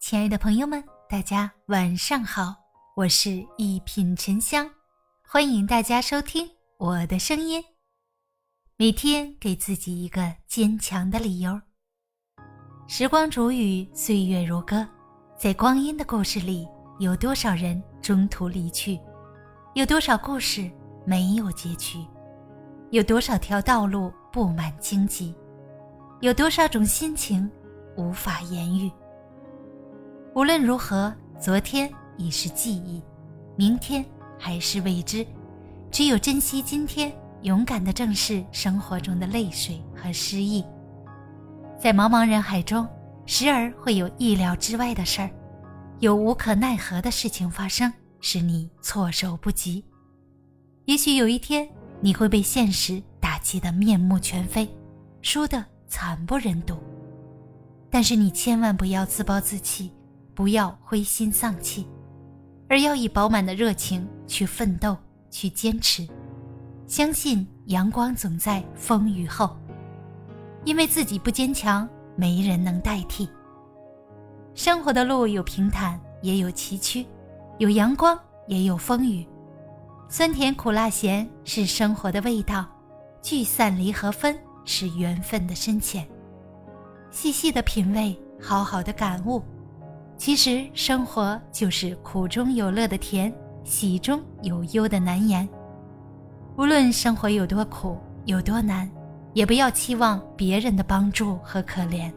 亲爱的朋友们，大家晚上好，我是一品沉香，欢迎大家收听我的声音。每天给自己一个坚强的理由。时光煮雨，岁月如歌，在光阴的故事里，有多少人中途离去？有多少故事没有结局？有多少条道路布满荆棘？有多少种心情无法言喻？无论如何，昨天已是记忆，明天还是未知。只有珍惜今天，勇敢地正视生活中的泪水和失意。在茫茫人海中，时而会有意料之外的事儿，有无可奈何的事情发生，使你措手不及。也许有一天，你会被现实打击得面目全非，输得惨不忍睹。但是你千万不要自暴自弃。不要灰心丧气，而要以饱满的热情去奋斗、去坚持，相信阳光总在风雨后。因为自己不坚强，没人能代替。生活的路有平坦，也有崎岖；有阳光，也有风雨。酸甜苦辣咸是生活的味道，聚散离合分是缘分的深浅。细细的品味，好好的感悟。其实生活就是苦中有乐的甜，喜中有忧的难言。无论生活有多苦有多难，也不要期望别人的帮助和可怜，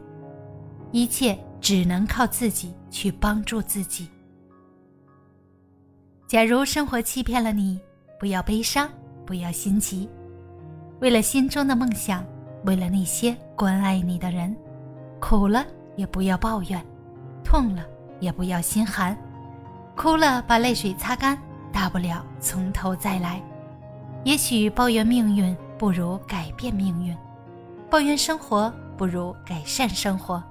一切只能靠自己去帮助自己。假如生活欺骗了你，不要悲伤，不要心急。为了心中的梦想，为了那些关爱你的人，苦了也不要抱怨，痛了。也不要心寒，哭了把泪水擦干，大不了从头再来。也许抱怨命运不如改变命运，抱怨生活不如改善生活。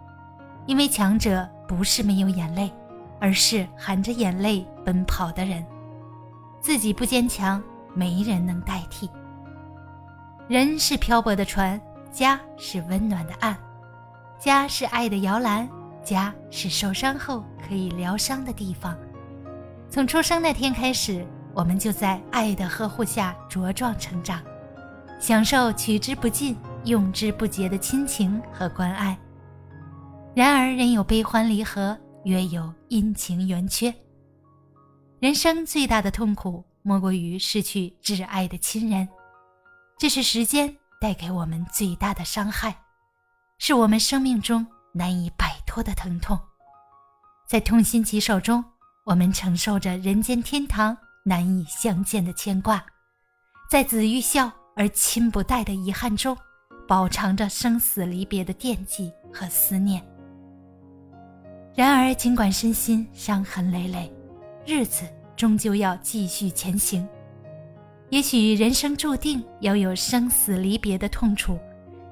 因为强者不是没有眼泪，而是含着眼泪奔跑的人。自己不坚强，没人能代替。人是漂泊的船，家是温暖的岸，家是爱的摇篮。家是受伤后可以疗伤的地方。从出生那天开始，我们就在爱的呵护下茁壮成长，享受取之不尽、用之不竭的亲情和关爱。然而，人有悲欢离合，月有阴晴圆缺。人生最大的痛苦，莫过于失去挚爱的亲人。这是时间带给我们最大的伤害，是我们生命中。难以摆脱的疼痛，在痛心疾首中，我们承受着人间天堂难以相见的牵挂；在子欲孝而亲不待的遗憾中，饱尝着生死离别的惦记和思念。然而，尽管身心伤痕累累，日子终究要继续前行。也许人生注定要有生死离别的痛楚。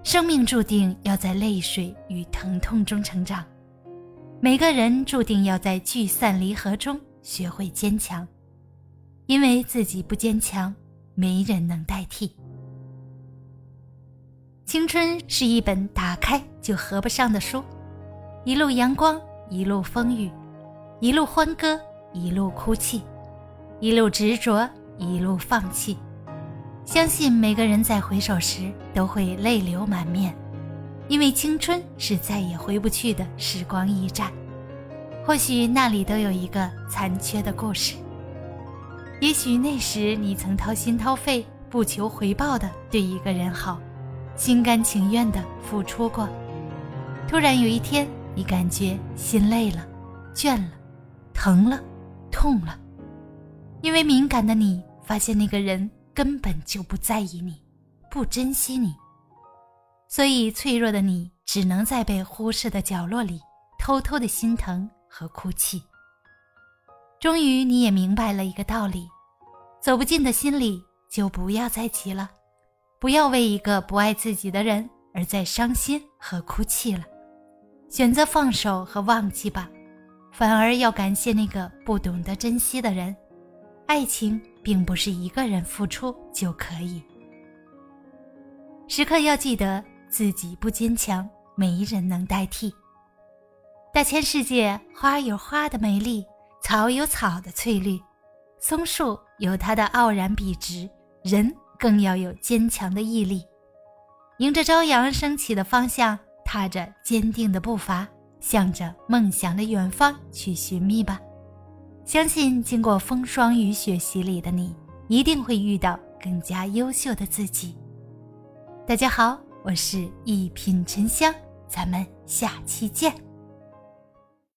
生命注定要在泪水与疼痛中成长，每个人注定要在聚散离合中学会坚强，因为自己不坚强，没人能代替。青春是一本打开就合不上的书，一路阳光，一路风雨，一路欢歌，一路哭泣，一路执着，一路放弃。相信每个人在回首时都会泪流满面，因为青春是再也回不去的时光驿站。或许那里都有一个残缺的故事。也许那时你曾掏心掏肺、不求回报的对一个人好，心甘情愿的付出过。突然有一天，你感觉心累了、倦了、疼了、痛了，因为敏感的你发现那个人。根本就不在意你，不珍惜你，所以脆弱的你只能在被忽视的角落里偷偷的心疼和哭泣。终于，你也明白了一个道理：走不进的心里就不要再急了，不要为一个不爱自己的人而再伤心和哭泣了，选择放手和忘记吧，反而要感谢那个不懂得珍惜的人。爱情。并不是一个人付出就可以。时刻要记得，自己不坚强，没人能代替。大千世界，花有花的美丽，草有草的翠绿，松树有它的傲然笔直，人更要有坚强的毅力，迎着朝阳升起的方向，踏着坚定的步伐，向着梦想的远方去寻觅吧。相信经过风霜雨雪洗礼的你，一定会遇到更加优秀的自己。大家好，我是一品沉香，咱们下期见。